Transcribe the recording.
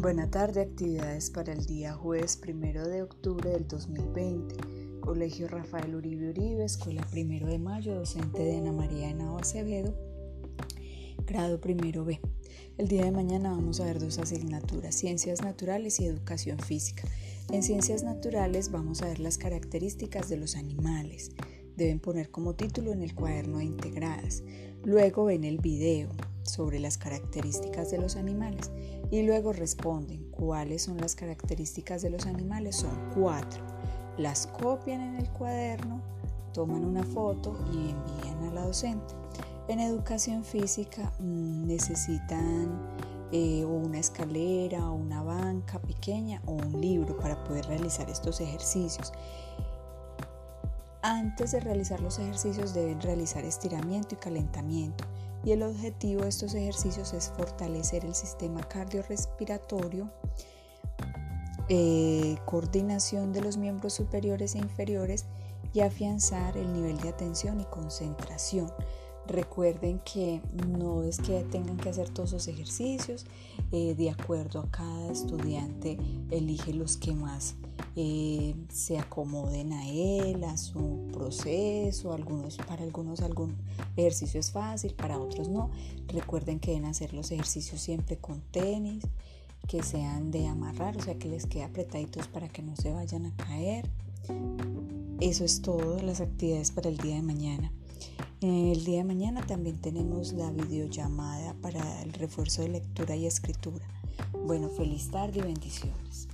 Buena tarde, actividades para el día jueves primero de octubre del 2020. Colegio Rafael Uribe Uribe, Escuela Primero de Mayo, docente de Ana María Henao Acevedo, grado primero B. El día de mañana vamos a ver dos asignaturas, Ciencias Naturales y Educación Física. En Ciencias Naturales vamos a ver las características de los animales. Deben poner como título en el cuaderno integradas. Luego ven el video sobre las características de los animales y luego responden cuáles son las características de los animales. Son cuatro. Las copian en el cuaderno, toman una foto y envían a la docente. En educación física mm, necesitan eh, una escalera o una banca pequeña o un libro para poder realizar estos ejercicios. Antes de realizar los ejercicios deben realizar estiramiento y calentamiento y el objetivo de estos ejercicios es fortalecer el sistema cardiorrespiratorio, eh, coordinación de los miembros superiores e inferiores y afianzar el nivel de atención y concentración. Recuerden que no es que tengan que hacer todos los ejercicios, eh, de acuerdo a cada estudiante elige los que más eh, se acomoden a él, a su proceso, algunos, para algunos algún ejercicio es fácil, para otros no. Recuerden que deben hacer los ejercicios siempre con tenis, que sean de amarrar, o sea que les quede apretaditos para que no se vayan a caer. Eso es todo, las actividades para el día de mañana. El día de mañana también tenemos la videollamada para el refuerzo de lectura y escritura. Bueno, feliz tarde y bendiciones.